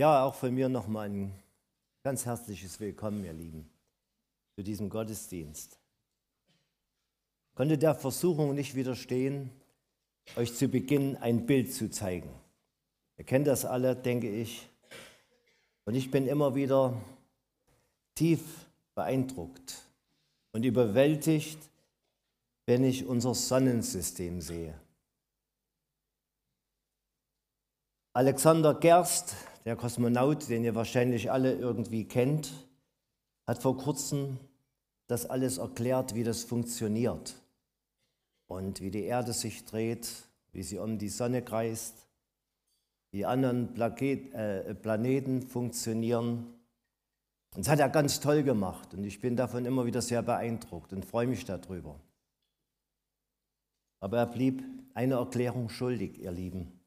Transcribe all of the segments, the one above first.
Ja, auch von mir nochmal ein ganz herzliches Willkommen, ihr Lieben, zu diesem Gottesdienst. Ich konnte der Versuchung nicht widerstehen, euch zu Beginn ein Bild zu zeigen. Ihr kennt das alle, denke ich. Und ich bin immer wieder tief beeindruckt und überwältigt, wenn ich unser Sonnensystem sehe. Alexander Gerst, der Kosmonaut, den ihr wahrscheinlich alle irgendwie kennt, hat vor kurzem das alles erklärt, wie das funktioniert und wie die Erde sich dreht, wie sie um die Sonne kreist, wie anderen äh, Planeten funktionieren. Und das hat er ganz toll gemacht und ich bin davon immer wieder sehr beeindruckt und freue mich darüber. Aber er blieb eine Erklärung schuldig, ihr Lieben,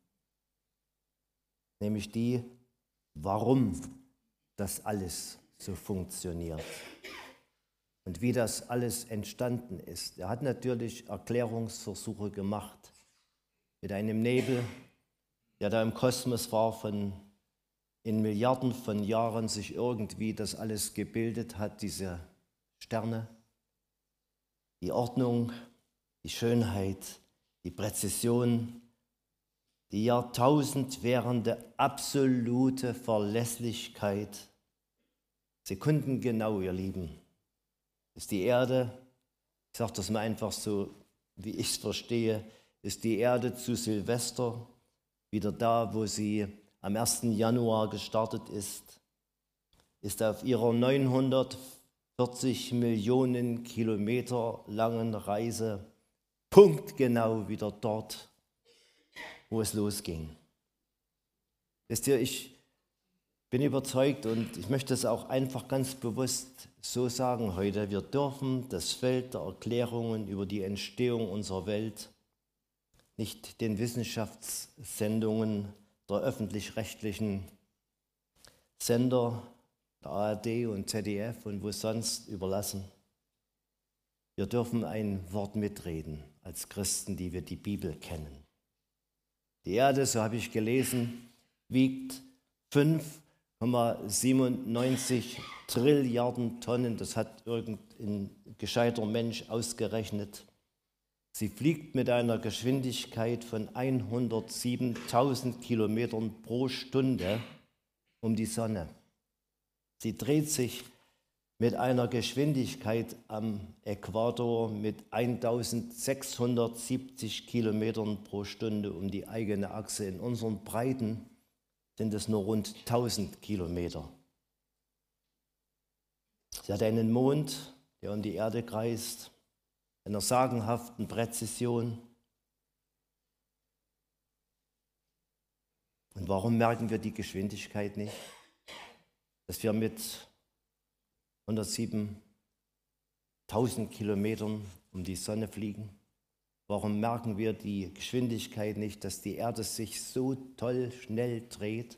nämlich die, warum das alles so funktioniert und wie das alles entstanden ist. Er hat natürlich Erklärungsversuche gemacht mit einem Nebel, der da im Kosmos war, von in Milliarden von Jahren sich irgendwie das alles gebildet hat, diese Sterne, die Ordnung, die Schönheit, die Präzision, die jahrtausendwährende absolute Verlässlichkeit. Sekundengenau, ihr Lieben, ist die Erde, ich sage das mal einfach so, wie ich es verstehe, ist die Erde zu Silvester wieder da, wo sie am 1. Januar gestartet ist, ist auf ihrer 940 Millionen Kilometer langen Reise punktgenau wieder dort, wo es losging. Wisst ihr, ich bin überzeugt und ich möchte es auch einfach ganz bewusst so sagen heute, wir dürfen das Feld der Erklärungen über die Entstehung unserer Welt nicht den Wissenschaftssendungen der öffentlich-rechtlichen Sender, der ARD und ZDF und wo sonst überlassen. Wir dürfen ein Wort mitreden als Christen, die wir die Bibel kennen. Die Erde, so habe ich gelesen, wiegt 5,97 Trilliarden Tonnen. Das hat irgendein gescheiter Mensch ausgerechnet. Sie fliegt mit einer Geschwindigkeit von 107.000 Kilometern pro Stunde um die Sonne. Sie dreht sich mit einer Geschwindigkeit am Äquator mit 1670 Kilometern pro Stunde um die eigene Achse. In unseren Breiten sind es nur rund 1000 Kilometer. Sie hat einen Mond, der um die Erde kreist, einer sagenhaften Präzision. Und warum merken wir die Geschwindigkeit nicht? Dass wir mit 107.000 Kilometern um die Sonne fliegen? Warum merken wir die Geschwindigkeit nicht, dass die Erde sich so toll schnell dreht?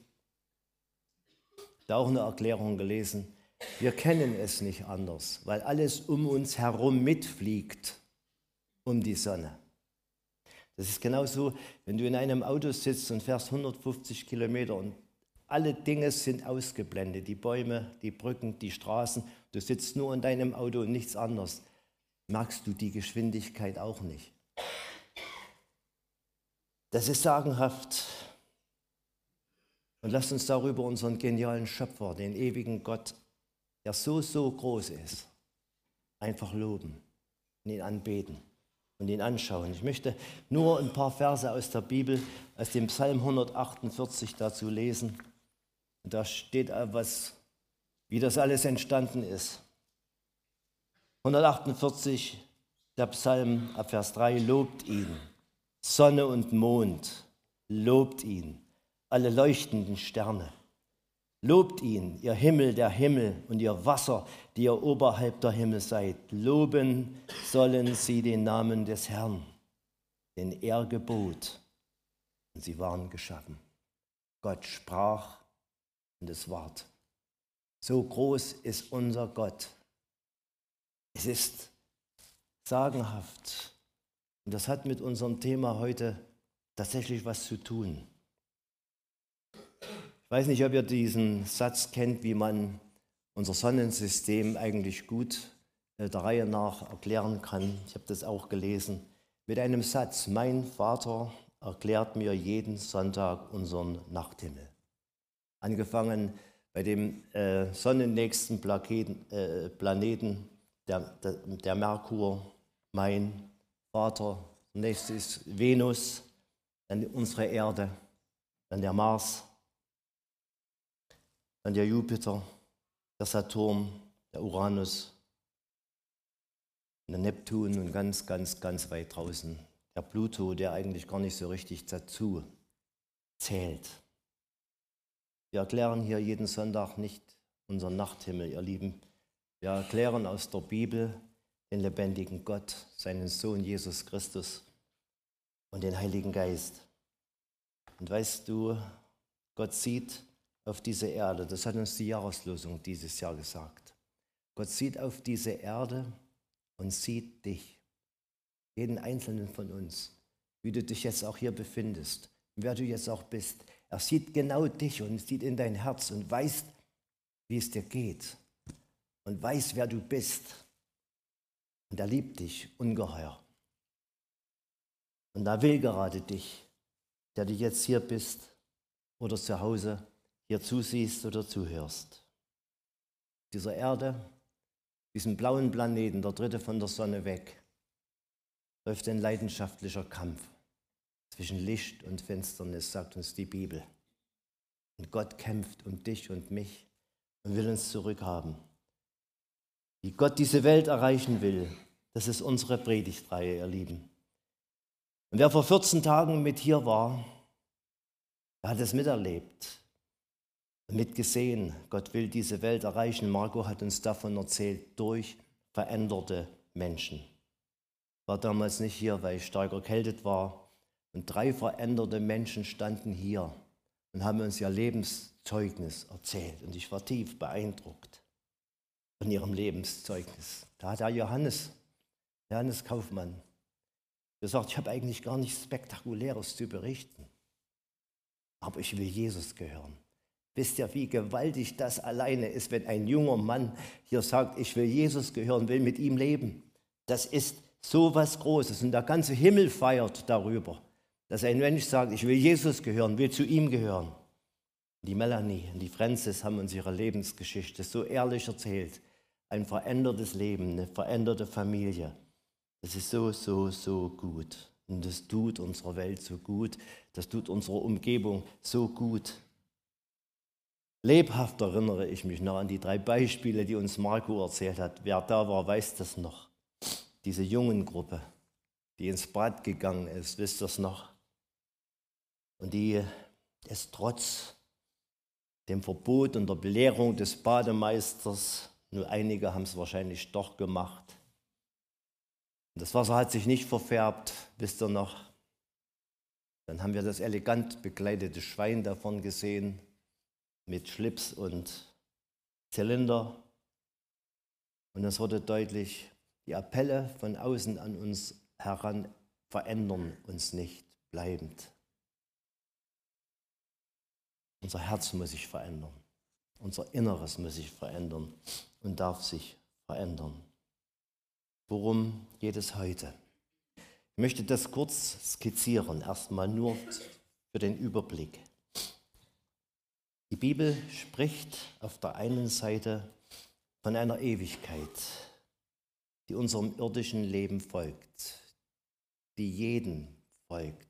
Habe auch eine Erklärung gelesen. Wir kennen es nicht anders, weil alles um uns herum mitfliegt um die Sonne. Das ist genauso, wenn du in einem Auto sitzt und fährst 150 Kilometer und alle Dinge sind ausgeblendet, die Bäume, die Brücken, die Straßen. Du sitzt nur in deinem Auto und nichts anderes. Merkst du die Geschwindigkeit auch nicht? Das ist sagenhaft. Und lasst uns darüber unseren genialen Schöpfer, den ewigen Gott, der so, so groß ist, einfach loben und ihn anbeten und ihn anschauen. Ich möchte nur ein paar Verse aus der Bibel, aus dem Psalm 148 dazu lesen. Und da steht etwas, wie das alles entstanden ist. 148, der Psalm ab Vers 3, lobt ihn. Sonne und Mond, lobt ihn. Alle leuchtenden Sterne. Lobt ihn, ihr Himmel, der Himmel und ihr Wasser, die ihr oberhalb der Himmel seid. Loben sollen sie den Namen des Herrn, den er gebot. Und sie waren geschaffen. Gott sprach es ward. So groß ist unser Gott. Es ist sagenhaft. Und das hat mit unserem Thema heute tatsächlich was zu tun. Ich weiß nicht, ob ihr diesen Satz kennt, wie man unser Sonnensystem eigentlich gut äh, der Reihe nach erklären kann. Ich habe das auch gelesen. Mit einem Satz, mein Vater erklärt mir jeden Sonntag unseren Nachthimmel. Angefangen bei dem äh, sonnennächsten Plaketen, äh, Planeten, der, der, der, Merkur, mein Vater. Nächstes ist Venus, dann unsere Erde, dann der Mars, dann der Jupiter, der Saturn, der Uranus, der Neptun und ganz, ganz, ganz weit draußen der Pluto, der eigentlich gar nicht so richtig dazu zählt. Wir erklären hier jeden Sonntag nicht unseren Nachthimmel, ihr Lieben. Wir erklären aus der Bibel den lebendigen Gott, seinen Sohn Jesus Christus und den Heiligen Geist. Und weißt du, Gott sieht auf diese Erde, das hat uns die Jahreslosung dieses Jahr gesagt. Gott sieht auf diese Erde und sieht dich, jeden einzelnen von uns, wie du dich jetzt auch hier befindest, wer du jetzt auch bist. Er sieht genau dich und sieht in dein Herz und weiß, wie es dir geht und weiß, wer du bist. Und er liebt dich ungeheuer. Und er will gerade dich, der du jetzt hier bist oder zu Hause, hier zusiehst oder zuhörst. Dieser Erde, diesem blauen Planeten, der dritte von der Sonne weg, läuft ein leidenschaftlicher Kampf zwischen Licht und Finsternis, sagt uns die Bibel. Und Gott kämpft um dich und mich und will uns zurückhaben. Wie Gott diese Welt erreichen will, das ist unsere Predigtreihe, ihr Lieben. Und wer vor 14 Tagen mit hier war, der hat es miterlebt und mitgesehen. Gott will diese Welt erreichen. Marco hat uns davon erzählt, durch veränderte Menschen. Ich war damals nicht hier, weil ich stark erkältet war. Und drei veränderte Menschen standen hier und haben uns ihr Lebenszeugnis erzählt. Und ich war tief beeindruckt von ihrem Lebenszeugnis. Da hat der Johannes, Johannes Kaufmann, gesagt, ich habe eigentlich gar nichts Spektakuläres zu berichten. Aber ich will Jesus gehören. Wisst ihr, wie gewaltig das alleine ist, wenn ein junger Mann hier sagt, ich will Jesus gehören, will mit ihm leben. Das ist so was Großes und der ganze Himmel feiert darüber dass ein Mensch sagt, ich will Jesus gehören, will zu ihm gehören. Die Melanie und die Francis haben uns ihre Lebensgeschichte so ehrlich erzählt. Ein verändertes Leben, eine veränderte Familie. Das ist so, so, so gut. Und das tut unserer Welt so gut. Das tut unserer Umgebung so gut. Lebhaft erinnere ich mich noch an die drei Beispiele, die uns Marco erzählt hat. Wer da war, weiß das noch. Diese jungen Gruppe, die ins Bad gegangen ist, wisst ihr das noch? Und die es trotz dem Verbot und der Belehrung des Bademeisters, nur einige haben es wahrscheinlich doch gemacht. Das Wasser hat sich nicht verfärbt, wisst ihr noch. Dann haben wir das elegant bekleidete Schwein davon gesehen, mit Schlips und Zylinder. Und es wurde deutlich, die Appelle von außen an uns heran verändern uns nicht bleibend. Unser Herz muss sich verändern. Unser Inneres muss sich verändern und darf sich verändern. Worum geht es heute? Ich möchte das kurz skizzieren, erstmal nur für den Überblick. Die Bibel spricht auf der einen Seite von einer Ewigkeit, die unserem irdischen Leben folgt, die jeden folgt.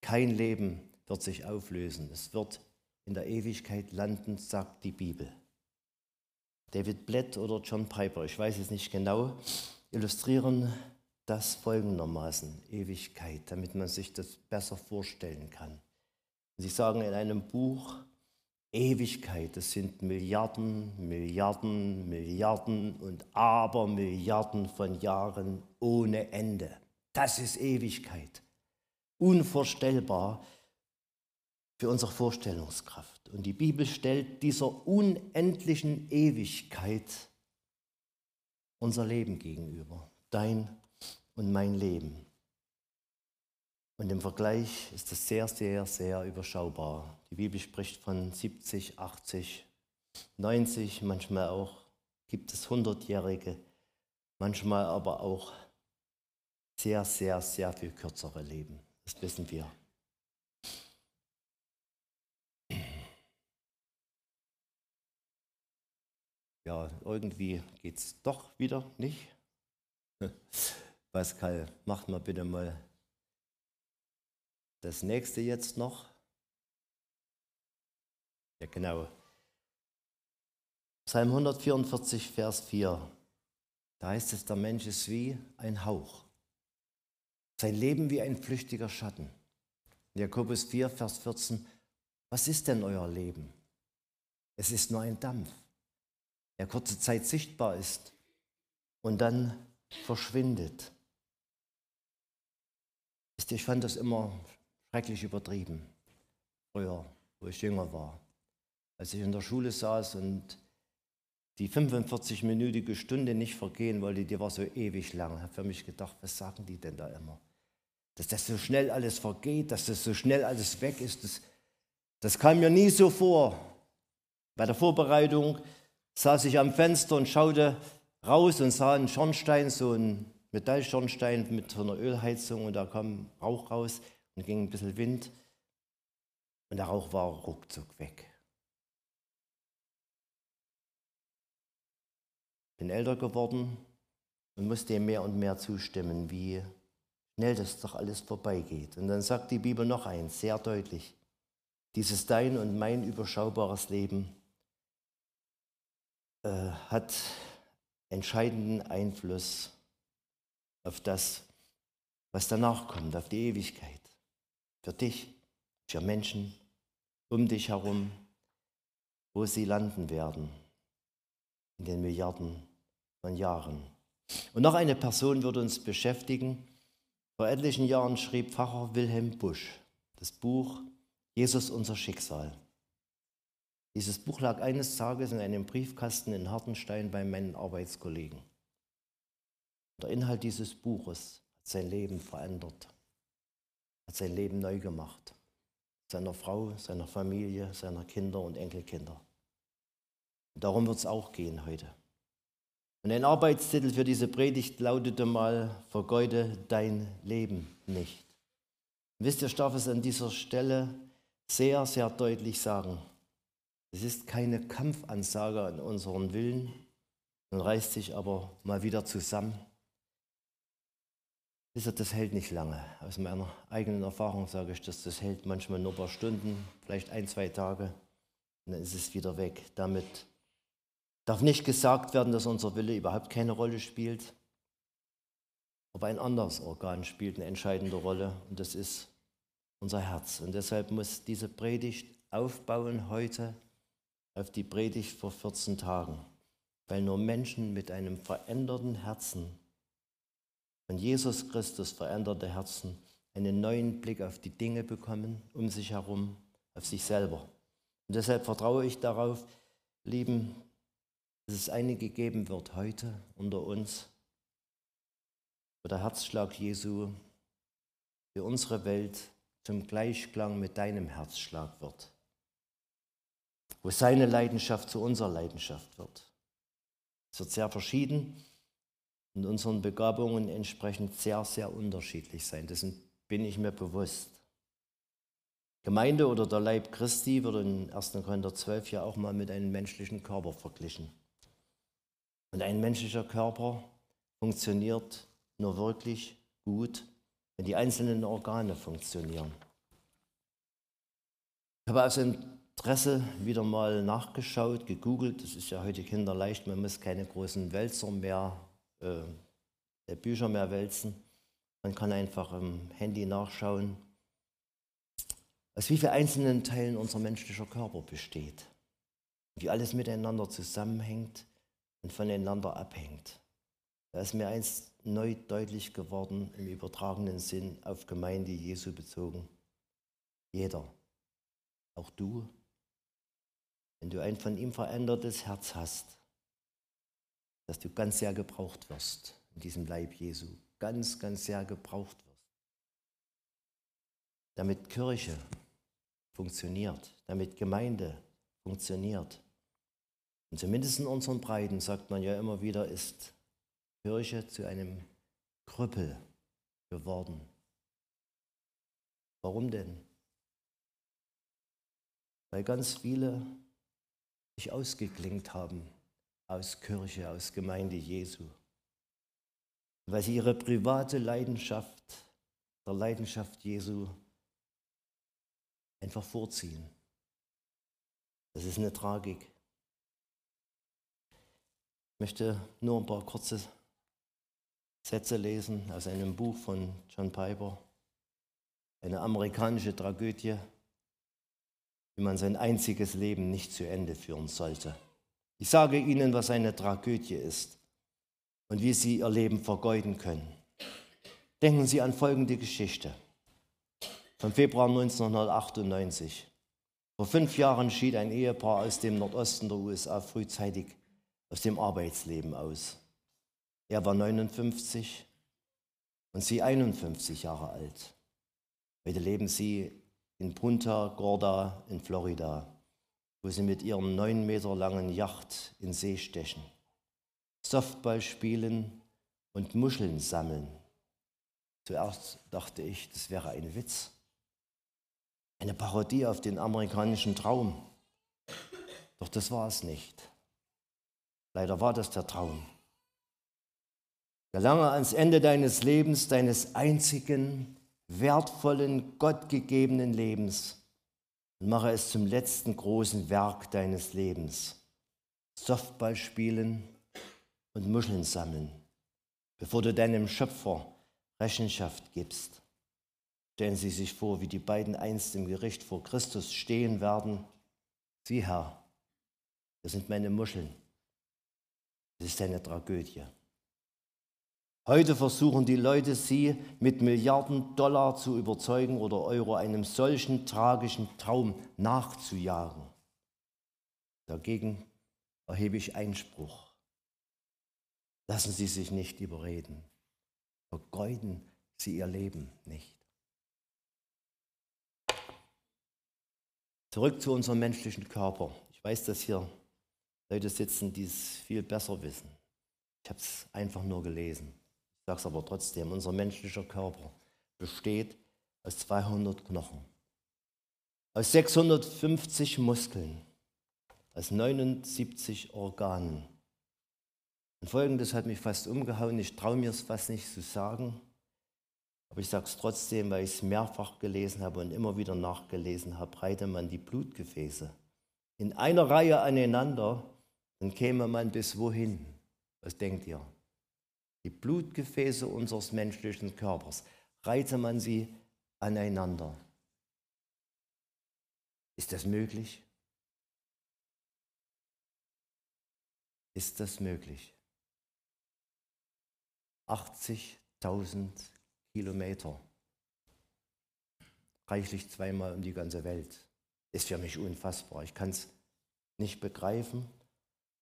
Kein Leben wird sich auflösen. Es wird in der Ewigkeit landen, sagt die Bibel. David Blatt oder John Piper, ich weiß es nicht genau, illustrieren das folgendermaßen, Ewigkeit, damit man sich das besser vorstellen kann. Sie sagen in einem Buch, Ewigkeit, das sind Milliarden, Milliarden, Milliarden und Abermilliarden von Jahren ohne Ende. Das ist Ewigkeit. Unvorstellbar, für unsere Vorstellungskraft. Und die Bibel stellt dieser unendlichen Ewigkeit unser Leben gegenüber, dein und mein Leben. Und im Vergleich ist es sehr, sehr, sehr überschaubar. Die Bibel spricht von 70, 80, 90, manchmal auch gibt es 100-Jährige, manchmal aber auch sehr, sehr, sehr viel kürzere Leben. Das wissen wir. Ja, irgendwie geht es doch wieder nicht. Pascal, macht mal bitte mal das nächste jetzt noch. Ja, genau. Psalm 144, Vers 4. Da heißt es, der Mensch ist wie ein Hauch. Sein Leben wie ein flüchtiger Schatten. Jakobus 4, Vers 14. Was ist denn euer Leben? Es ist nur ein Dampf der kurze Zeit sichtbar ist und dann verschwindet. Ich fand das immer schrecklich übertrieben, früher, wo ich jünger war. Als ich in der Schule saß und die 45-minütige Stunde nicht vergehen wollte, die war so ewig lang. Ich habe für mich gedacht, was sagen die denn da immer? Dass das so schnell alles vergeht, dass das so schnell alles weg ist, das, das kam mir nie so vor. Bei der Vorbereitung saß ich am Fenster und schaute raus und sah einen Schornstein, so einen Metallschornstein mit so einer Ölheizung und da kam Rauch raus und ging ein bisschen Wind und der Rauch war ruckzuck weg. Bin älter geworden und musste ihm mehr und mehr zustimmen, wie schnell das doch alles vorbeigeht. Und dann sagt die Bibel noch eins, sehr deutlich. Dieses dein und mein überschaubares Leben äh, hat entscheidenden Einfluss auf das, was danach kommt, auf die Ewigkeit. Für dich, für Menschen um dich herum, wo sie landen werden in den Milliarden von Jahren. Und noch eine Person wird uns beschäftigen. Vor etlichen Jahren schrieb Pfarrer Wilhelm Busch das Buch Jesus unser Schicksal. Dieses Buch lag eines Tages in einem Briefkasten in Hartenstein bei meinen Arbeitskollegen. Der Inhalt dieses Buches hat sein Leben verändert, hat sein Leben neu gemacht. Seiner Frau, seiner Familie, seiner Kinder und Enkelkinder. Und darum wird es auch gehen heute. Und ein Arbeitstitel für diese Predigt lautete mal, vergeude dein Leben nicht. Und wisst ihr, ich darf es an dieser Stelle sehr, sehr deutlich sagen. Es ist keine Kampfansage an unseren Willen, man reißt sich aber mal wieder zusammen. Das hält nicht lange. Aus meiner eigenen Erfahrung sage ich dass das hält manchmal nur ein paar Stunden, vielleicht ein, zwei Tage, und dann ist es wieder weg. Damit darf nicht gesagt werden, dass unser Wille überhaupt keine Rolle spielt. Aber ein anderes Organ spielt eine entscheidende Rolle und das ist unser Herz. Und deshalb muss diese Predigt aufbauen heute auf die Predigt vor 14 Tagen, weil nur Menschen mit einem veränderten Herzen, von Jesus Christus veränderte Herzen, einen neuen Blick auf die Dinge bekommen, um sich herum, auf sich selber. Und deshalb vertraue ich darauf, Lieben, dass es einige geben wird heute unter uns, wo der Herzschlag Jesu für unsere Welt zum Gleichklang mit deinem Herzschlag wird wo seine Leidenschaft zu unserer Leidenschaft wird. Es wird sehr verschieden und unseren Begabungen entsprechend sehr, sehr unterschiedlich sein. Dessen bin ich mir bewusst. Gemeinde oder der Leib Christi wird in 1. Korinther 12 ja auch mal mit einem menschlichen Körper verglichen. Und ein menschlicher Körper funktioniert nur wirklich gut, wenn die einzelnen Organe funktionieren. Ich habe also ein Interesse wieder mal nachgeschaut, gegoogelt. Das ist ja heute kinderleicht, man muss keine großen Wälzer mehr, äh, Bücher mehr wälzen. Man kann einfach im Handy nachschauen, aus wie vielen einzelnen Teilen unser menschlicher Körper besteht. Wie alles miteinander zusammenhängt und voneinander abhängt. Da ist mir eins neu deutlich geworden im übertragenen Sinn auf Gemeinde Jesu bezogen. Jeder, auch du, wenn du ein von ihm verändertes Herz hast, dass du ganz sehr gebraucht wirst in diesem Leib Jesu, ganz, ganz sehr gebraucht wirst. damit Kirche funktioniert, damit Gemeinde funktioniert. Und zumindest in unseren Breiten sagt man ja immer wieder, ist Kirche zu einem Krüppel geworden. Warum denn? Weil ganz viele sich ausgeklingt haben aus Kirche, aus Gemeinde Jesu. Weil sie ihre private Leidenschaft, der Leidenschaft Jesu, einfach vorziehen. Das ist eine Tragik. Ich möchte nur ein paar kurze Sätze lesen aus einem Buch von John Piper, eine amerikanische Tragödie, wie man sein einziges Leben nicht zu Ende führen sollte. Ich sage Ihnen, was eine Tragödie ist und wie Sie Ihr Leben vergeuden können. Denken Sie an folgende Geschichte vom Februar 1998. Vor fünf Jahren schied ein Ehepaar aus dem Nordosten der USA frühzeitig aus dem Arbeitsleben aus. Er war 59 und sie 51 Jahre alt. Heute leben sie in Punta Gorda in Florida, wo sie mit ihrem neun Meter langen Yacht in See stechen, Softball spielen und Muscheln sammeln. Zuerst dachte ich, das wäre ein Witz, eine Parodie auf den amerikanischen Traum. Doch das war es nicht. Leider war das der Traum. Gelange ans Ende deines Lebens, deines einzigen wertvollen, gottgegebenen Lebens und mache es zum letzten großen Werk deines Lebens. Softball spielen und Muscheln sammeln, bevor du deinem Schöpfer Rechenschaft gibst. Stellen Sie sich vor, wie die beiden einst im Gericht vor Christus stehen werden. Sie, Herr, das sind meine Muscheln. Das ist eine Tragödie. Heute versuchen die Leute, sie mit Milliarden Dollar zu überzeugen oder Euro einem solchen tragischen Traum nachzujagen. Dagegen erhebe ich Einspruch. Lassen Sie sich nicht überreden. Vergeuden Sie Ihr Leben nicht. Zurück zu unserem menschlichen Körper. Ich weiß, dass hier Leute sitzen, die es viel besser wissen. Ich habe es einfach nur gelesen sage es aber trotzdem, unser menschlicher Körper besteht aus 200 Knochen, aus 650 Muskeln, aus 79 Organen. Und folgendes hat mich fast umgehauen, ich traue mir es fast nicht zu sagen, aber ich sage es trotzdem, weil ich es mehrfach gelesen habe und immer wieder nachgelesen habe, breite man die Blutgefäße in einer Reihe aneinander, dann käme man bis wohin? Was denkt ihr? Die Blutgefäße unseres menschlichen Körpers, reihte man sie aneinander. Ist das möglich? Ist das möglich? 80.000 Kilometer, reichlich zweimal um die ganze Welt, ist für mich unfassbar. Ich kann es nicht begreifen,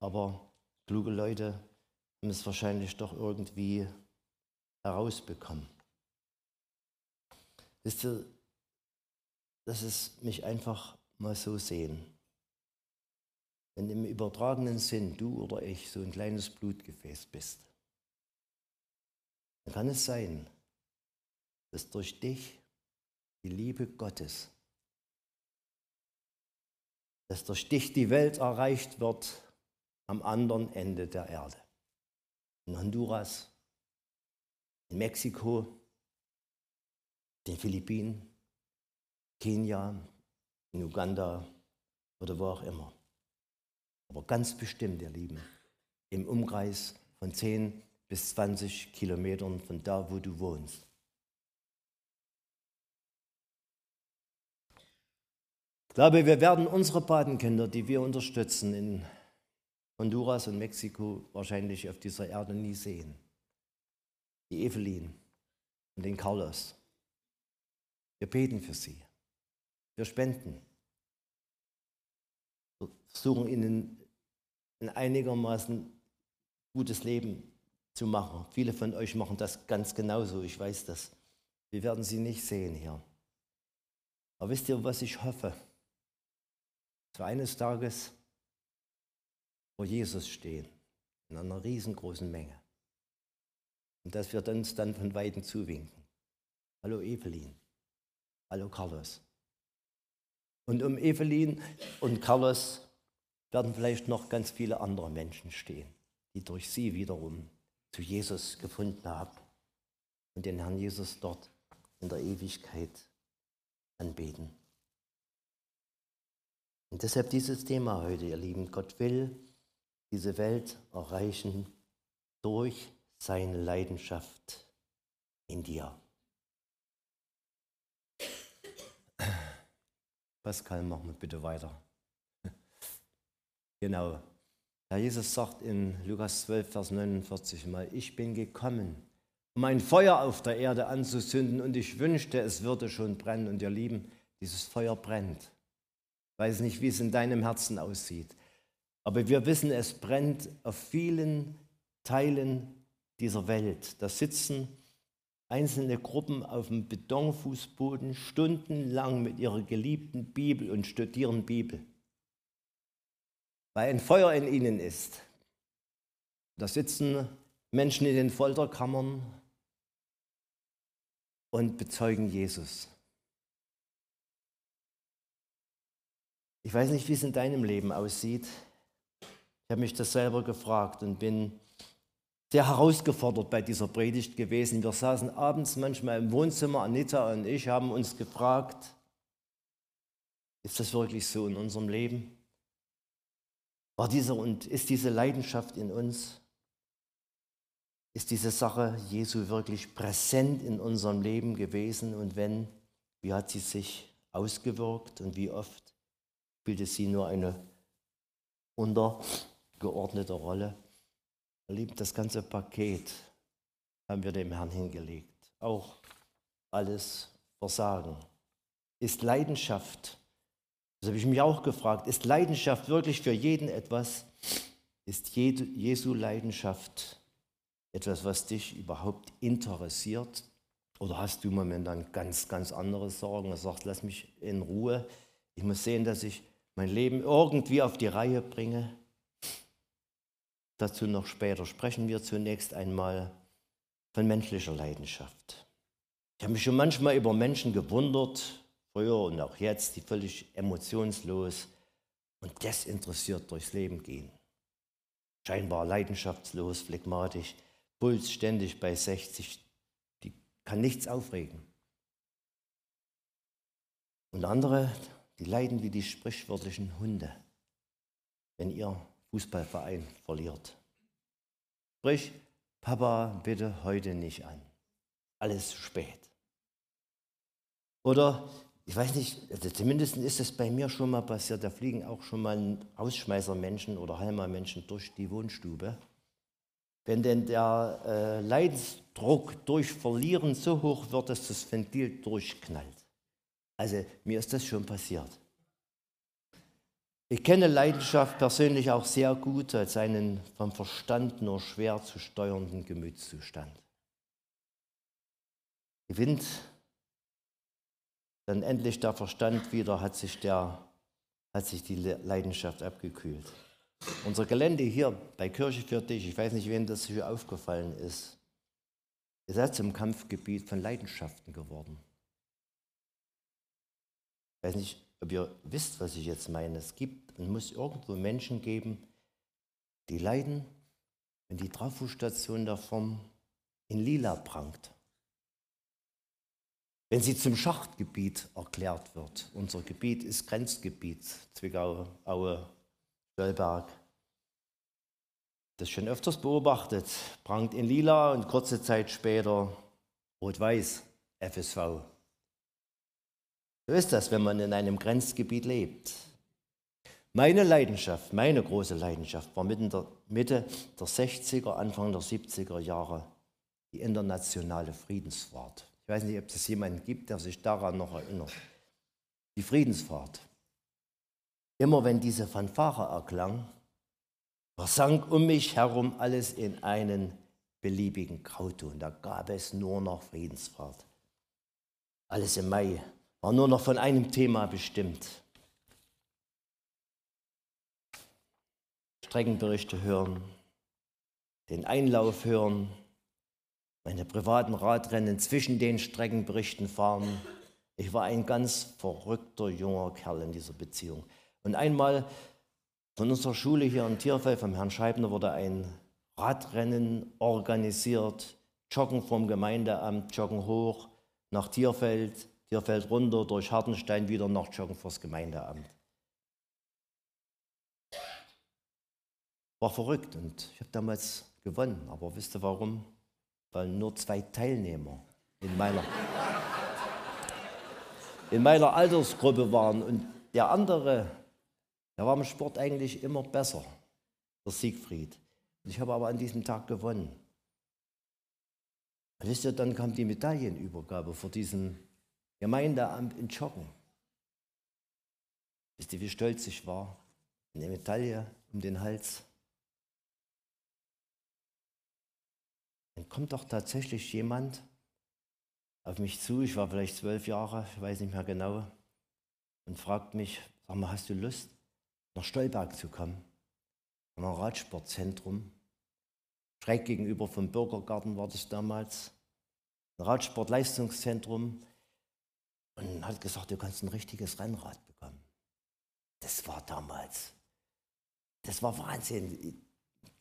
aber kluge Leute haben es wahrscheinlich doch irgendwie herausbekommen. Wisst ihr, das ist mich einfach mal so sehen. Wenn im übertragenen Sinn du oder ich so ein kleines Blutgefäß bist, dann kann es sein, dass durch dich die Liebe Gottes, dass durch dich die Welt erreicht wird am anderen Ende der Erde in Honduras, in Mexiko, den Philippinen, Kenia, in Uganda oder wo auch immer. Aber ganz bestimmt, ihr Lieben, im Umkreis von 10 bis 20 Kilometern von da, wo du wohnst. Ich glaube, wir werden unsere Patenkinder, die wir unterstützen, in Honduras und Mexiko wahrscheinlich auf dieser Erde nie sehen. Die Evelyn und den Carlos. Wir beten für sie. Wir spenden. Wir versuchen ihnen ein einigermaßen gutes Leben zu machen. Viele von euch machen das ganz genauso, ich weiß das. Wir werden sie nicht sehen hier. Aber wisst ihr, was ich hoffe? Dass eines Tages vor Jesus stehen, in einer riesengroßen Menge. Und dass wir uns dann von Weitem zuwinken. Hallo Evelyn. Hallo Carlos. Und um Evelyn und Carlos werden vielleicht noch ganz viele andere Menschen stehen, die durch sie wiederum zu Jesus gefunden haben und den Herrn Jesus dort in der Ewigkeit anbeten. Und deshalb dieses Thema heute, ihr Lieben. Gott will diese Welt erreichen durch seine Leidenschaft in dir. Pascal, machen wir bitte weiter. genau. Herr Jesus sagt in Lukas 12, Vers 49 mal, ich bin gekommen, um ein Feuer auf der Erde anzuzünden und ich wünschte, es würde schon brennen. Und ihr Lieben, dieses Feuer brennt. Ich weiß nicht, wie es in deinem Herzen aussieht, aber wir wissen, es brennt auf vielen Teilen dieser Welt. Da sitzen einzelne Gruppen auf dem Betonfußboden stundenlang mit ihrer geliebten Bibel und studieren Bibel. Weil ein Feuer in ihnen ist. Da sitzen Menschen in den Folterkammern und bezeugen Jesus. Ich weiß nicht, wie es in deinem Leben aussieht. Ich habe mich das selber gefragt und bin sehr herausgefordert bei dieser Predigt gewesen. Wir saßen abends manchmal im Wohnzimmer, Anita und ich haben uns gefragt, ist das wirklich so in unserem Leben? War diese und ist diese Leidenschaft in uns? Ist diese Sache Jesu wirklich präsent in unserem Leben gewesen? Und wenn, wie hat sie sich ausgewirkt und wie oft spielte sie nur eine untergeordnete Rolle? Liebt das ganze Paket haben wir dem Herrn hingelegt. Auch alles Versagen. Ist Leidenschaft, das habe ich mich auch gefragt, ist Leidenschaft wirklich für jeden etwas? Ist Jesu Leidenschaft etwas, was dich überhaupt interessiert? Oder hast du momentan ganz, ganz andere Sorgen? Er sagt, lass mich in Ruhe. Ich muss sehen, dass ich mein Leben irgendwie auf die Reihe bringe. Dazu noch später sprechen wir zunächst einmal von menschlicher Leidenschaft. Ich habe mich schon manchmal über Menschen gewundert, früher und auch jetzt, die völlig emotionslos und desinteressiert durchs Leben gehen. Scheinbar leidenschaftslos, phlegmatisch, Puls ständig bei 60, die kann nichts aufregen. Und andere, die leiden wie die sprichwörtlichen Hunde, wenn ihr Fußballverein verliert. Sprich, Papa, bitte heute nicht an. Alles zu spät. Oder, ich weiß nicht, also zumindest ist es bei mir schon mal passiert, da fliegen auch schon mal Rausschmeißermenschen oder Heimermenschen durch die Wohnstube. Wenn denn der äh, Leidensdruck durch Verlieren so hoch wird, dass das Ventil durchknallt. Also mir ist das schon passiert. Ich kenne Leidenschaft persönlich auch sehr gut als einen vom Verstand nur schwer zu steuernden Gemütszustand. Gewinnt dann endlich der Verstand wieder, hat sich, der, hat sich die Leidenschaft abgekühlt. Unser Gelände hier bei Kirche für dich, ich weiß nicht, wem das hier aufgefallen ist, ist jetzt zum Kampfgebiet von Leidenschaften geworden. Ich weiß nicht, ob ihr wisst, was ich jetzt meine. Es gibt und muss irgendwo Menschen geben, die leiden, wenn die Trafostation davon in lila prangt. Wenn sie zum Schachtgebiet erklärt wird. Unser Gebiet ist Grenzgebiet, Zwickau, Aue, Stolberg. Das schon öfters beobachtet. Prangt in lila und kurze Zeit später rot-weiß, FSV. So ist das, wenn man in einem Grenzgebiet lebt. Meine Leidenschaft, meine große Leidenschaft war mitten der Mitte der 60er, Anfang der 70er Jahre die internationale Friedensfahrt. Ich weiß nicht, ob es jemanden gibt, der sich daran noch erinnert. Die Friedensfahrt. Immer wenn diese Fanfare erklang, versank um mich herum alles in einen beliebigen Grauton. Da gab es nur noch Friedensfahrt. Alles im Mai war nur noch von einem Thema bestimmt. Streckenberichte hören, den Einlauf hören, meine privaten Radrennen zwischen den Streckenberichten fahren. Ich war ein ganz verrückter junger Kerl in dieser Beziehung. Und einmal von unserer Schule hier in Tierfeld, vom Herrn Scheibner, wurde ein Radrennen organisiert. Joggen vom Gemeindeamt, Joggen hoch nach Tierfeld, Tierfeld runter, durch Hartenstein wieder noch Joggen fürs Gemeindeamt. War verrückt und ich habe damals gewonnen. Aber wisst ihr warum? Weil nur zwei Teilnehmer in meiner, in meiner Altersgruppe waren und der andere, der war im Sport eigentlich immer besser, der Siegfried. Und ich habe aber an diesem Tag gewonnen. Und wisst ihr, dann kam die Medaillenübergabe vor diesem Gemeindeamt in Joggen. Wisst ihr, wie stolz ich war? Eine Medaille um den Hals. Dann kommt doch tatsächlich jemand auf mich zu, ich war vielleicht zwölf Jahre, ich weiß nicht mehr genau, und fragt mich, sag mal, hast du Lust, nach Stolberg zu kommen? An ein Radsportzentrum. Schräg gegenüber vom Bürgergarten war das damals. Ein Radsportleistungszentrum. Und hat gesagt, du kannst ein richtiges Rennrad bekommen. Das war damals. Das war Wahnsinn.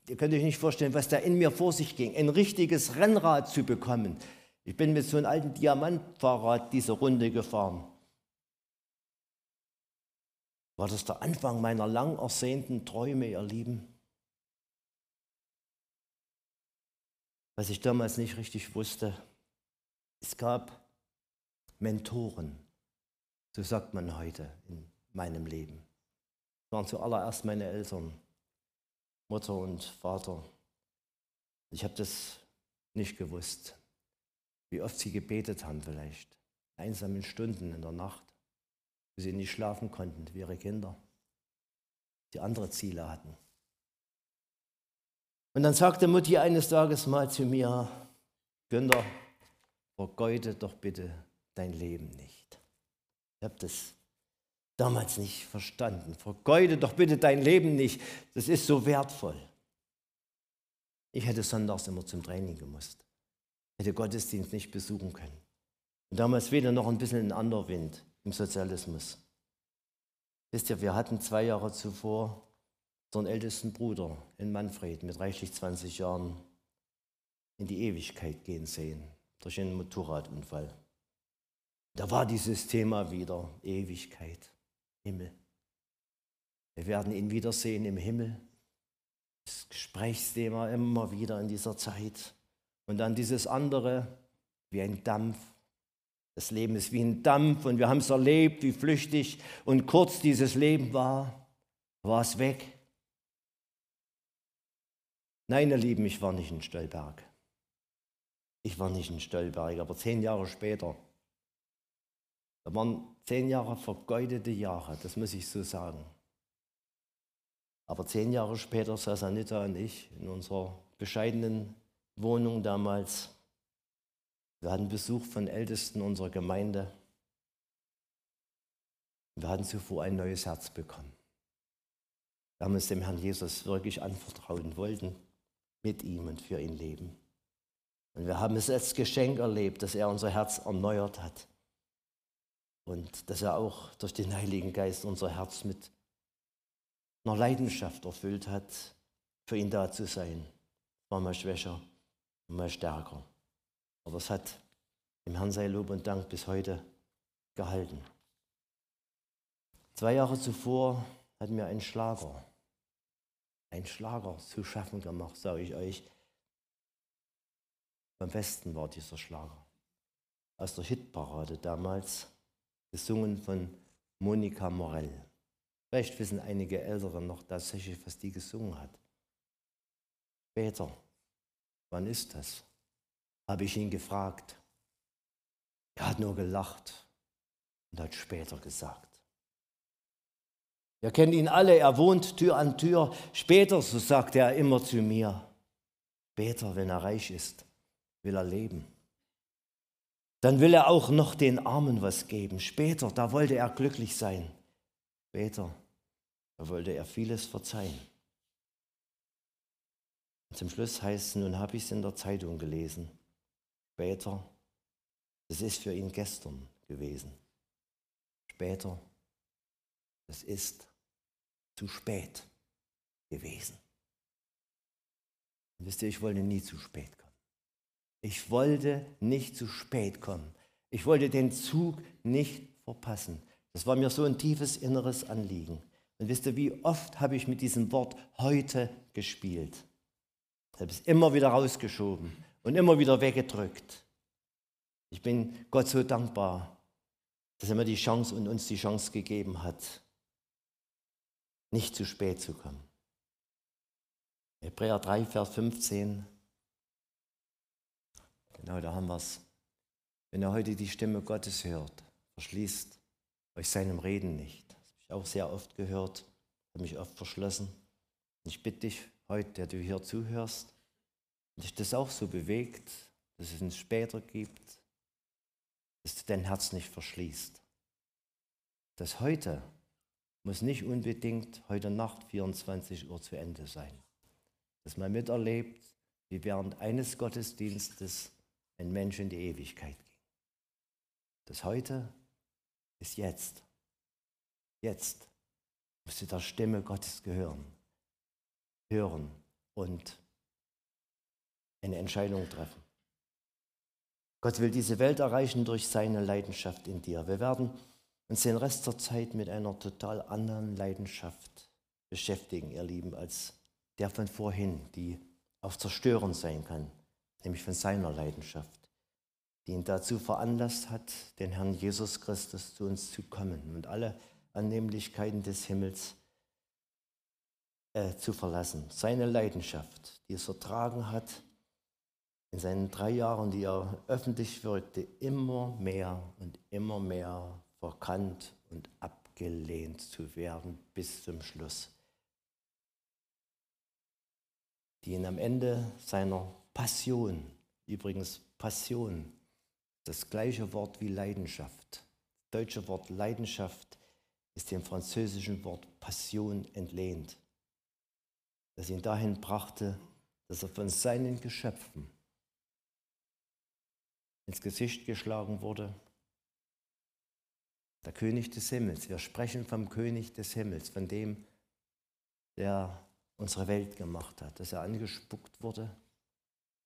Ihr könnt euch nicht vorstellen, was da in mir vor sich ging, ein richtiges Rennrad zu bekommen. Ich bin mit so einem alten Diamantfahrrad diese Runde gefahren. War das der Anfang meiner lang ersehnten Träume, ihr Lieben? Was ich damals nicht richtig wusste, es gab Mentoren, so sagt man heute in meinem Leben. Das waren zuallererst meine Eltern. Mutter und Vater. Ich habe das nicht gewusst, wie oft sie gebetet haben vielleicht, einsamen Stunden in der Nacht, wo sie nicht schlafen konnten wie ihre Kinder, die andere Ziele hatten. Und dann sagte Mutti eines Tages mal zu mir, Günther, vergeude doch bitte dein Leben nicht. Ich habe das damals nicht verstanden. Vergeude doch bitte dein Leben nicht, das ist so wertvoll. Ich hätte sonntags immer zum Training gemusst, hätte Gottesdienst nicht besuchen können. Und damals weder noch ein bisschen ein anderer Wind im Sozialismus. Wisst ihr, wir hatten zwei Jahre zuvor unseren ältesten Bruder in Manfred mit reichlich 20 Jahren in die Ewigkeit gehen sehen durch einen Motorradunfall. Da war dieses Thema wieder Ewigkeit. Himmel. Wir werden ihn wiedersehen im Himmel. Das Gesprächsthema immer wieder in dieser Zeit. Und dann dieses andere, wie ein Dampf. Das Leben ist wie ein Dampf und wir haben es erlebt, wie flüchtig und kurz dieses Leben war. War es weg? Nein, ihr Lieben, ich war nicht in Stolberg. Ich war nicht in Stolberg, aber zehn Jahre später da waren zehn Jahre vergeudete Jahre, das muss ich so sagen. Aber zehn Jahre später saß Anita und ich in unserer bescheidenen Wohnung damals. Wir hatten Besuch von Ältesten unserer Gemeinde. Wir hatten zuvor ein neues Herz bekommen. Wir haben uns dem Herrn Jesus wirklich anvertrauen wollten, mit ihm und für ihn leben. Und wir haben es als Geschenk erlebt, dass er unser Herz erneuert hat und dass er auch durch den Heiligen Geist unser Herz mit einer Leidenschaft erfüllt hat, für ihn da zu sein. War mal schwächer, mal stärker. Aber es hat im Herrn sei Lob und Dank bis heute gehalten. Zwei Jahre zuvor hat mir ein Schlager, ein Schlager zu schaffen gemacht, sage ich euch. Beim Westen war dieser Schlager. Aus der Hitparade damals gesungen von Monika Morell. Vielleicht wissen einige Ältere noch tatsächlich, was die gesungen hat. Später, wann ist das? Habe ich ihn gefragt. Er hat nur gelacht und hat später gesagt. Wir kennen ihn alle, er wohnt Tür an Tür. Später, so sagt er immer zu mir, später, wenn er reich ist, will er leben. Dann will er auch noch den Armen was geben. Später, da wollte er glücklich sein. Später, da wollte er vieles verzeihen. Und zum Schluss heißt es, nun habe ich es in der Zeitung gelesen. Später, das ist für ihn gestern gewesen. Später, das ist zu spät gewesen. Und wisst ihr, ich wollte nie zu spät kommen. Ich wollte nicht zu spät kommen. Ich wollte den Zug nicht verpassen. Das war mir so ein tiefes inneres Anliegen. Und wisst ihr, wie oft habe ich mit diesem Wort heute gespielt? Ich habe es immer wieder rausgeschoben und immer wieder weggedrückt. Ich bin Gott so dankbar, dass er mir die Chance und uns die Chance gegeben hat, nicht zu spät zu kommen. Hebräer 3, Vers 15. Genau, da haben wir es. Wenn ihr heute die Stimme Gottes hört, verschließt euch seinem Reden nicht. Das habe ich auch sehr oft gehört, habe mich oft verschlossen. Und ich bitte dich heute, der du hier zuhörst, wenn dich das auch so bewegt, dass es uns später gibt, dass du dein Herz nicht verschließt. Das heute muss nicht unbedingt heute Nacht 24 Uhr zu Ende sein dass man miterlebt, wie während eines Gottesdienstes ein Mensch in die Ewigkeit ging. Das heute ist jetzt. Jetzt musst du der Stimme Gottes gehören, hören und eine Entscheidung treffen. Gott will diese Welt erreichen durch seine Leidenschaft in dir. Wir werden uns den Rest der Zeit mit einer total anderen Leidenschaft beschäftigen, ihr Lieben, als der von vorhin, die auch zerstörend sein kann, nämlich von seiner Leidenschaft, die ihn dazu veranlasst hat, den Herrn Jesus Christus zu uns zu kommen und alle Annehmlichkeiten des Himmels äh, zu verlassen. Seine Leidenschaft, die es ertragen hat, in seinen drei Jahren, die er öffentlich wirkte, immer mehr und immer mehr verkannt und abgelehnt zu werden bis zum Schluss. die ihn am Ende seiner Passion, übrigens Passion, das gleiche Wort wie Leidenschaft, das deutsche Wort Leidenschaft ist dem französischen Wort Passion entlehnt, das ihn dahin brachte, dass er von seinen Geschöpfen ins Gesicht geschlagen wurde. Der König des Himmels. Wir sprechen vom König des Himmels, von dem, der unsere Welt gemacht hat, dass er angespuckt wurde,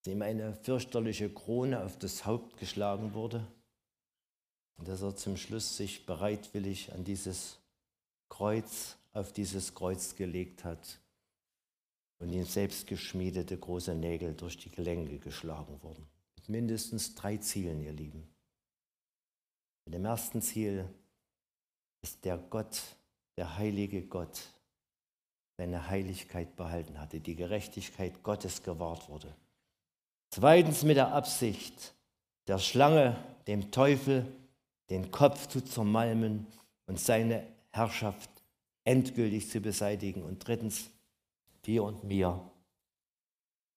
ihm eine fürchterliche Krone auf das Haupt geschlagen wurde und dass er zum Schluss sich bereitwillig an dieses Kreuz, auf dieses Kreuz gelegt hat und ihm selbst geschmiedete große Nägel durch die Gelenke geschlagen wurden. Mit mindestens drei Zielen, ihr Lieben. Mit dem ersten Ziel ist der Gott, der heilige Gott, seine Heiligkeit behalten hatte, die Gerechtigkeit Gottes gewahrt wurde. Zweitens mit der Absicht, der Schlange, dem Teufel, den Kopf zu zermalmen und seine Herrschaft endgültig zu beseitigen. Und drittens, dir und mir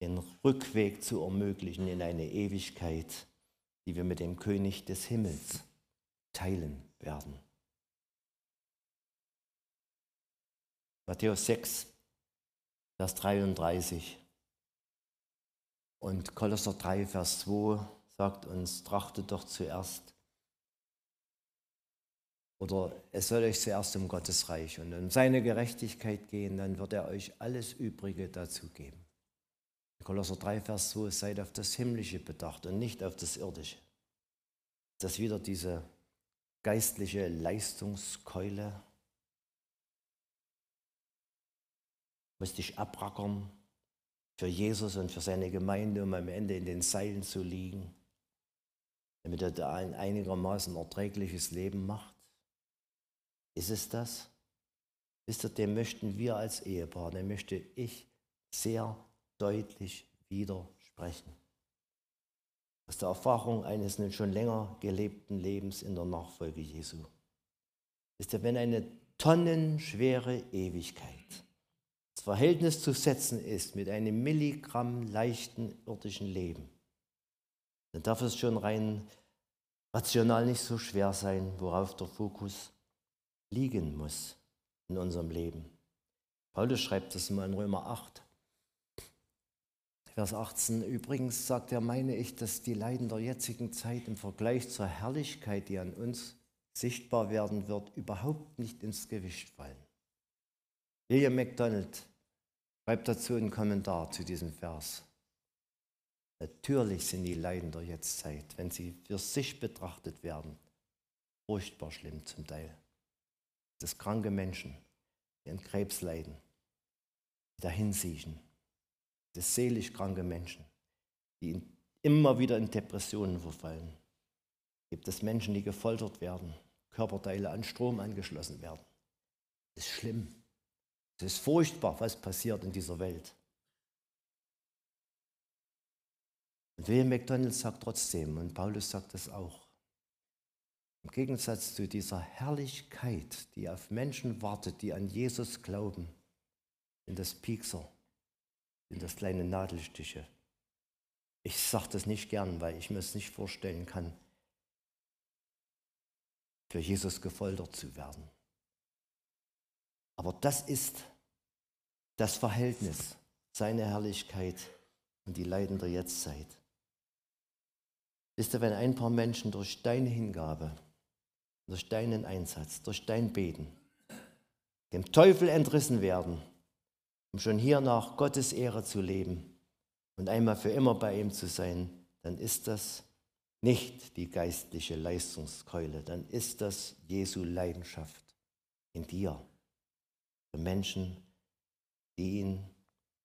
den Rückweg zu ermöglichen in eine Ewigkeit, die wir mit dem König des Himmels teilen werden. Matthäus 6, Vers 33. Und Kolosser 3, Vers 2 sagt uns, trachtet doch zuerst, oder es soll euch zuerst um Gottes Reich und um seine Gerechtigkeit gehen, dann wird er euch alles Übrige dazu geben. Kolosser 3, Vers 2, seid auf das Himmlische bedacht und nicht auf das Irdische. Das ist wieder diese geistliche Leistungskeule, musst dich abrackern für Jesus und für seine Gemeinde, um am Ende in den Seilen zu liegen, damit er da ein einigermaßen erträgliches Leben macht? Ist es das? Wisst ihr, dem möchten wir als Ehepaar, dem möchte ich sehr deutlich widersprechen. Aus der Erfahrung eines nun schon länger gelebten Lebens in der Nachfolge Jesu. Ist ja, wenn eine tonnenschwere Ewigkeit das Verhältnis zu setzen ist mit einem Milligramm leichten irdischen Leben, dann darf es schon rein rational nicht so schwer sein, worauf der Fokus liegen muss in unserem Leben. Paulus schreibt das mal in Römer 8, Vers 18. Übrigens sagt er, meine ich, dass die Leiden der jetzigen Zeit im Vergleich zur Herrlichkeit, die an uns sichtbar werden wird, überhaupt nicht ins Gewicht fallen. William MacDonald schreibt dazu einen Kommentar zu diesem Vers. Natürlich sind die Leiden der Jetztzeit, wenn sie für sich betrachtet werden, furchtbar schlimm zum Teil. Das kranke Menschen, die an Krebs leiden, die dahinsiechen, das seelisch kranke Menschen, die immer wieder in Depressionen verfallen. Gibt es Menschen, die gefoltert werden, Körperteile an Strom angeschlossen werden. Das ist schlimm. Es ist furchtbar, was passiert in dieser Welt. Und William McDonald sagt trotzdem, und Paulus sagt das auch, im Gegensatz zu dieser Herrlichkeit, die auf Menschen wartet, die an Jesus glauben, in das Piekser, in das kleine Nadelstiche. Ich sage das nicht gern, weil ich mir es nicht vorstellen kann, für Jesus gefoltert zu werden. Aber das ist das Verhältnis, seine Herrlichkeit und die Leiden der Jetztzeit. Wisst ihr, wenn ein paar Menschen durch deine Hingabe, durch deinen Einsatz, durch dein Beten dem Teufel entrissen werden, um schon hier nach Gottes Ehre zu leben und einmal für immer bei ihm zu sein, dann ist das nicht die geistliche Leistungskeule, dann ist das Jesu Leidenschaft in dir. Für Menschen, die ihn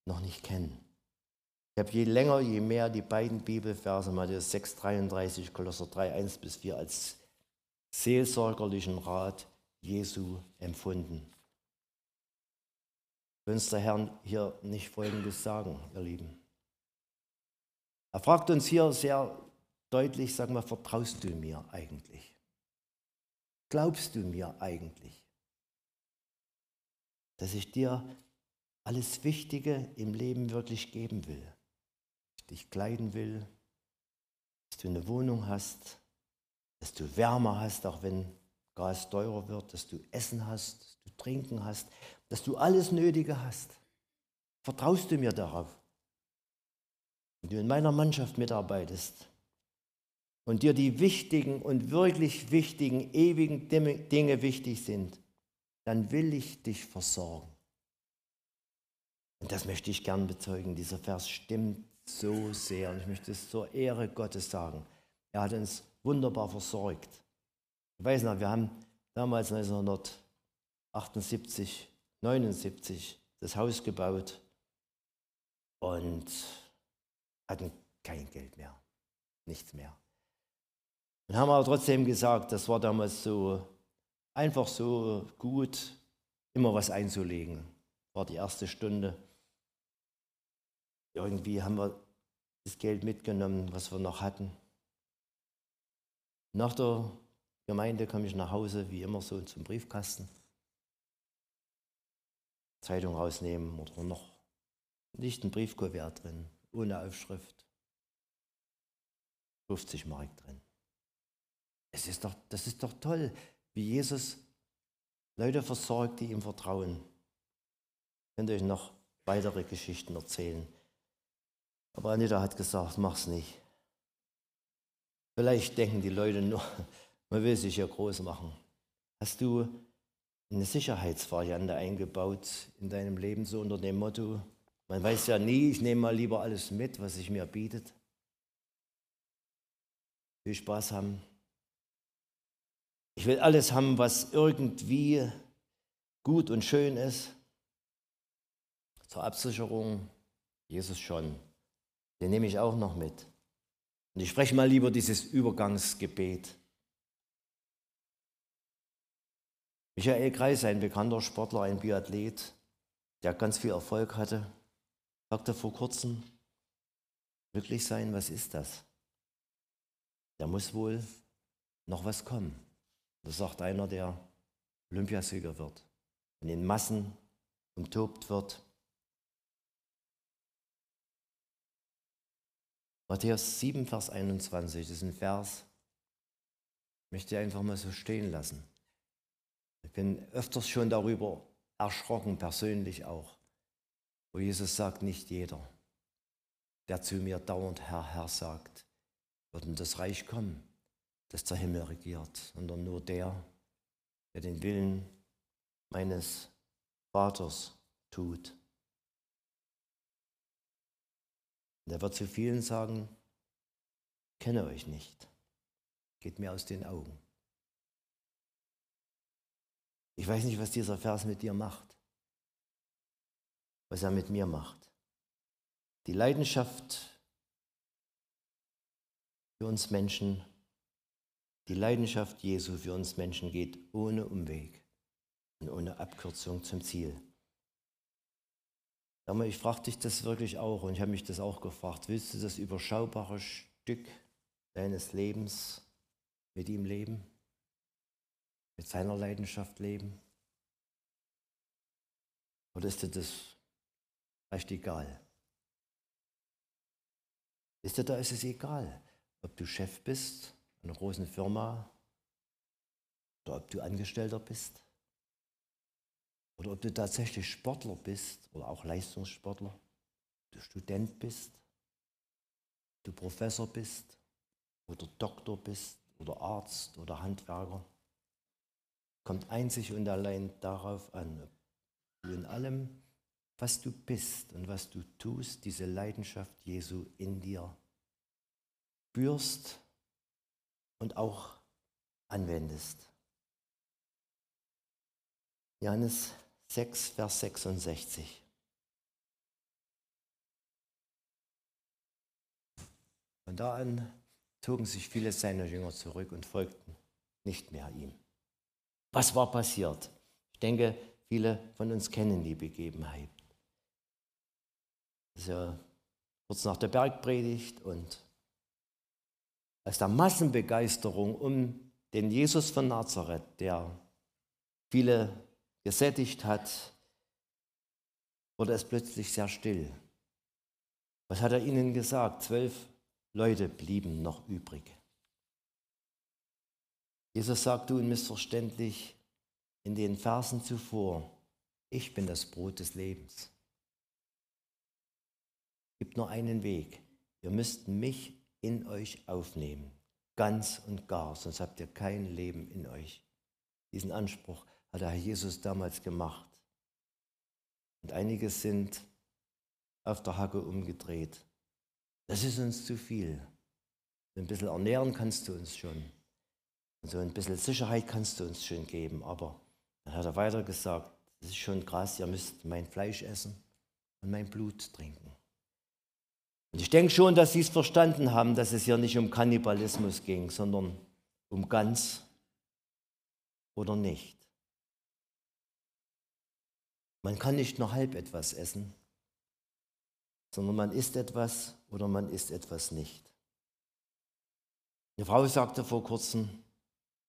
noch nicht kennen. Ich habe je länger, je mehr die beiden Bibelverse, Matthäus 6, 33, Kolosser 3, 1 bis 4, als seelsorgerlichen Rat Jesu empfunden. Will uns der Herr hier nicht Folgendes sagen, ihr Lieben. Er fragt uns hier sehr deutlich, sag mal, vertraust du mir eigentlich? Glaubst du mir eigentlich? Dass ich dir alles Wichtige im Leben wirklich geben will. Dass ich dich kleiden will, dass du eine Wohnung hast, dass du Wärme hast, auch wenn Gas teurer wird, dass du Essen hast, dass du Trinken hast, dass du alles Nötige hast. Vertraust du mir darauf? Wenn du in meiner Mannschaft mitarbeitest, und dir die wichtigen und wirklich wichtigen, ewigen Dinge wichtig sind, dann will ich dich versorgen. Und das möchte ich gern bezeugen. Dieser Vers stimmt so sehr und ich möchte es zur Ehre Gottes sagen. Er hat uns wunderbar versorgt. Ich weiß noch, wir haben damals 1978, 79 das Haus gebaut und hatten kein Geld mehr, nichts mehr. Und haben aber trotzdem gesagt, das war damals so einfach so gut, immer was einzulegen. War die erste Stunde. Irgendwie haben wir das Geld mitgenommen, was wir noch hatten. Nach der Gemeinde komme ich nach Hause, wie immer so zum Briefkasten. Zeitung rausnehmen oder noch nicht ein Briefkuvert drin, ohne Aufschrift. 50 Mark drin. Es ist doch, das ist doch toll, wie Jesus Leute versorgt, die ihm vertrauen. Ich könnte euch noch weitere Geschichten erzählen. Aber Anita hat gesagt, mach's nicht. Vielleicht denken die Leute nur, man will sich ja groß machen. Hast du eine Sicherheitsvariante eingebaut in deinem Leben, so unter dem Motto, man weiß ja nie, ich nehme mal lieber alles mit, was sich mir bietet. Viel Spaß haben. Ich will alles haben, was irgendwie gut und schön ist. Zur Absicherung, Jesus schon. Den nehme ich auch noch mit. Und ich spreche mal lieber dieses Übergangsgebet. Michael Kreis, ein bekannter Sportler, ein Biathlet, der ganz viel Erfolg hatte, sagte vor kurzem, glücklich sein, was ist das? Da muss wohl noch was kommen. Das sagt einer, der Olympiasieger wird, in den Massen umtobt wird. Matthäus 7, Vers 21 ist ein Vers, möchte einfach mal so stehen lassen. Ich bin öfters schon darüber erschrocken, persönlich auch, wo Jesus sagt, nicht jeder, der zu mir dauernd Herr, Herr sagt, wird in das Reich kommen, das der Himmel regiert, sondern nur der, der den Willen meines Vaters tut. Der wird zu vielen sagen, ich kenne euch nicht, geht mir aus den Augen. Ich weiß nicht, was dieser Vers mit dir macht, was er mit mir macht. Die Leidenschaft für uns Menschen, die Leidenschaft Jesu für uns Menschen geht ohne Umweg und ohne Abkürzung zum Ziel. Aber ich frage dich das wirklich auch und ich habe mich das auch gefragt. Willst du das überschaubare Stück deines Lebens mit ihm leben? Mit seiner Leidenschaft leben? Oder ist dir das recht egal? Ist dir da ist es egal, ob du Chef bist einer großen Firma oder ob du Angestellter bist? Oder ob du tatsächlich Sportler bist oder auch Leistungssportler, du Student bist, du Professor bist oder Doktor bist oder Arzt oder Handwerker, kommt einzig und allein darauf an, ob du in allem, was du bist und was du tust, diese Leidenschaft Jesu in dir spürst und auch anwendest. Johannes 6, Vers 66. Von da an zogen sich viele seiner Jünger zurück und folgten nicht mehr ihm. Was war passiert? Ich denke, viele von uns kennen die Begebenheit. Ja kurz nach der Bergpredigt und aus der Massenbegeisterung um den Jesus von Nazareth, der viele gesättigt hat, wurde es plötzlich sehr still. Was hat er ihnen gesagt? Zwölf Leute blieben noch übrig. Jesus sagte unmissverständlich in den Versen zuvor, ich bin das Brot des Lebens. Es gibt nur einen Weg. Ihr müsst mich in euch aufnehmen, ganz und gar, sonst habt ihr kein Leben in euch. Diesen Anspruch hat der Herr Jesus damals gemacht. Und einige sind auf der Hacke umgedreht. Das ist uns zu viel. Ein bisschen ernähren kannst du uns schon. Und so ein bisschen Sicherheit kannst du uns schon geben. Aber dann hat er weiter gesagt, das ist schon krass, ihr müsst mein Fleisch essen und mein Blut trinken. Und ich denke schon, dass sie es verstanden haben, dass es hier nicht um Kannibalismus ging, sondern um ganz oder nicht. Man kann nicht nur halb etwas essen, sondern man isst etwas oder man isst etwas nicht. Eine Frau sagte vor kurzem,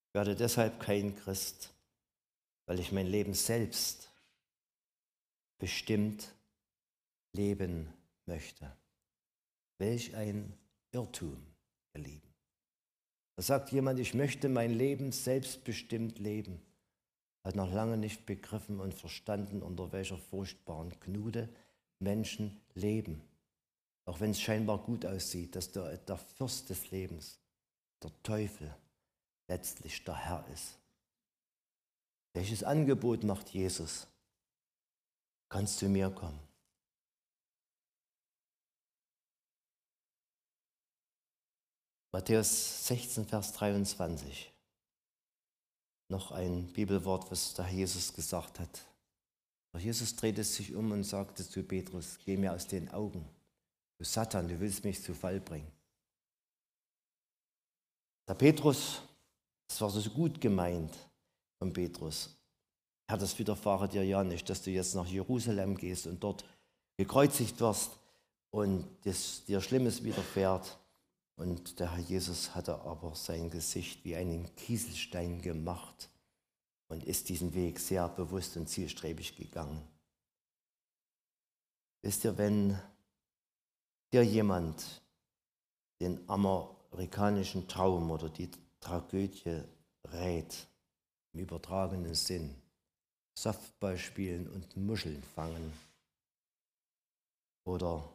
ich werde deshalb kein Christ, weil ich mein Leben selbst bestimmt leben möchte. Welch ein Irrtum, ihr Lieben. Da sagt jemand, ich möchte mein Leben selbstbestimmt leben hat noch lange nicht begriffen und verstanden, unter welcher furchtbaren Knude Menschen leben. Auch wenn es scheinbar gut aussieht, dass der, der Fürst des Lebens, der Teufel, letztlich der Herr ist. Welches Angebot macht Jesus? Kannst zu mir kommen. Matthäus 16, Vers 23 noch ein Bibelwort, was der Jesus gesagt hat. Der Jesus drehte sich um und sagte zu Petrus, geh mir aus den Augen. Du Satan, du willst mich zu Fall bringen. Der Petrus, das war so gut gemeint von Petrus. Herr, das widerfahre dir ja nicht, dass du jetzt nach Jerusalem gehst und dort gekreuzigt wirst und dir Schlimmes widerfährt. Und der Herr Jesus hatte aber sein Gesicht wie einen Kieselstein gemacht und ist diesen Weg sehr bewusst und zielstrebig gegangen. Wisst ihr, wenn dir jemand den amerikanischen Traum oder die Tragödie rät, im übertragenen Sinn, Softball spielen und Muscheln fangen. Oder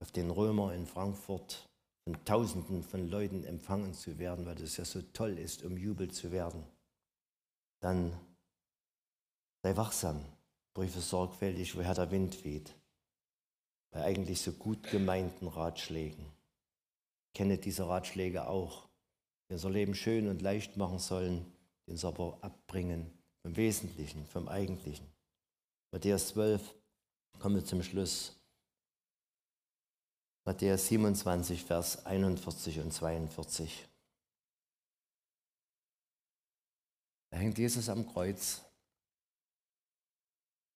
auf den Römer in Frankfurt von Tausenden von Leuten empfangen zu werden, weil es ja so toll ist, umjubelt zu werden, dann sei wachsam, prüfe sorgfältig, woher der Wind weht, bei eigentlich so gut gemeinten Ratschlägen. kenne diese Ratschläge auch, die unser Leben schön und leicht machen sollen, die uns aber abbringen vom Wesentlichen, vom Eigentlichen. Matthäus 12, kommen wir zum Schluss. Matthäus 27, Vers 41 und 42. Da hängt Jesus am Kreuz.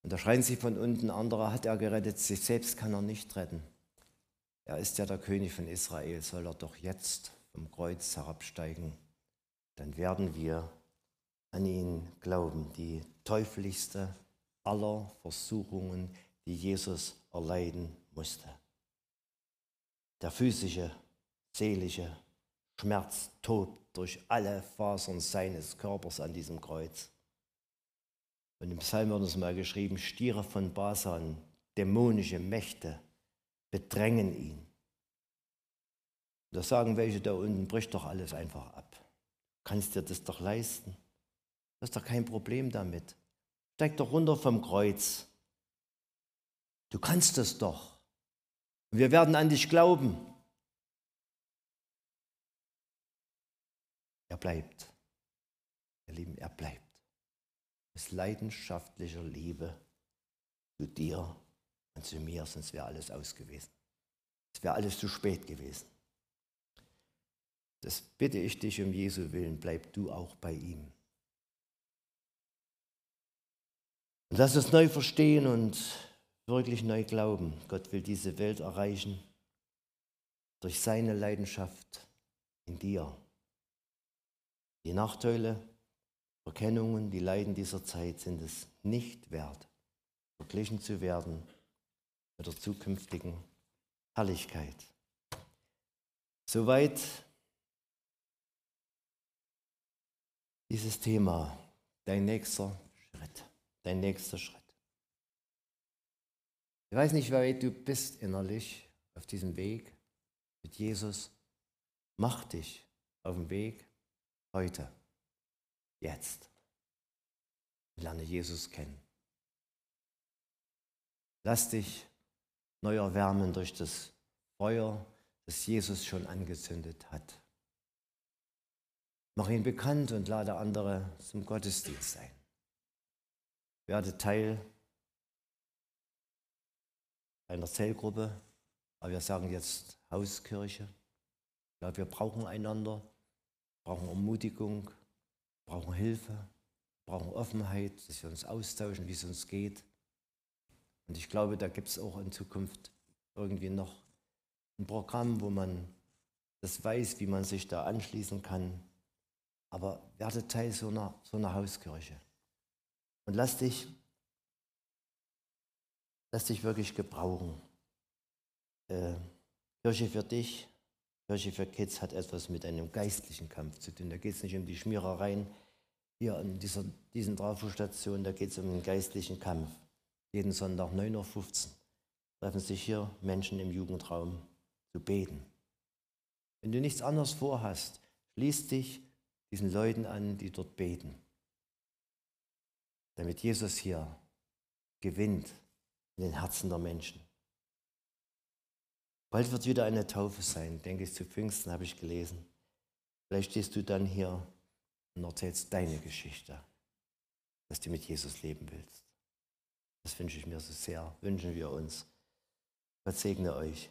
Und da schreien sie von unten, anderer hat er gerettet, sich selbst kann er nicht retten. Er ist ja der König von Israel, soll er doch jetzt vom Kreuz herabsteigen. Dann werden wir an ihn glauben, die teuflischste aller Versuchungen, die Jesus erleiden musste. Der physische, seelische Schmerz tobt durch alle Fasern seines Körpers an diesem Kreuz. Und im Psalm wird uns mal geschrieben, Stiere von Basan, dämonische Mächte bedrängen ihn. Da sagen welche da unten, brich doch alles einfach ab. Kannst dir das doch leisten. Das ist doch kein Problem damit. Steig doch runter vom Kreuz. Du kannst es doch. Wir werden an dich glauben. Er bleibt. Ihr Lieben, er bleibt. Aus leidenschaftlicher Liebe zu dir und zu mir, sonst wäre alles aus gewesen. Es wäre alles zu spät gewesen. Das bitte ich dich um Jesu Willen, bleib du auch bei ihm. Und lass uns neu verstehen und wirklich neu glauben. Gott will diese Welt erreichen durch seine Leidenschaft in dir. Die Nachteile, Verkennungen, die Leiden dieser Zeit sind es nicht wert, verglichen zu werden mit der zukünftigen Herrlichkeit. Soweit dieses Thema, dein nächster Schritt, dein nächster Schritt. Ich weiß nicht, wie weit du bist innerlich auf diesem Weg mit Jesus. Mach dich auf den Weg heute, jetzt. Lerne Jesus kennen. Lass dich neu erwärmen durch das Feuer, das Jesus schon angezündet hat. Mach ihn bekannt und lade andere zum Gottesdienst ein. Werde Teil einer Zellgruppe, aber wir sagen jetzt Hauskirche. Ja, wir brauchen einander, brauchen Ermutigung, brauchen Hilfe, brauchen Offenheit, dass wir uns austauschen, wie es uns geht. Und ich glaube, da gibt es auch in Zukunft irgendwie noch ein Programm, wo man das weiß, wie man sich da anschließen kann. Aber werde Teil so einer, so einer Hauskirche. Und lass dich lass dich wirklich gebrauchen. Äh, Kirche für dich, Kirche für Kids hat etwas mit einem geistlichen Kampf zu tun. Da geht es nicht um die Schmierereien hier an dieser, diesen Trafostation, da geht es um den geistlichen Kampf. Jeden Sonntag 9.15 Uhr treffen sich hier Menschen im Jugendraum zu beten. Wenn du nichts anderes vorhast, schließ dich diesen Leuten an, die dort beten, damit Jesus hier gewinnt in den Herzen der Menschen. Bald wird wieder eine Taufe sein, denke ich, zu Pfingsten habe ich gelesen. Vielleicht stehst du dann hier und erzählst deine Geschichte, dass du mit Jesus leben willst. Das wünsche ich mir so sehr, wünschen wir uns. Gott segne euch.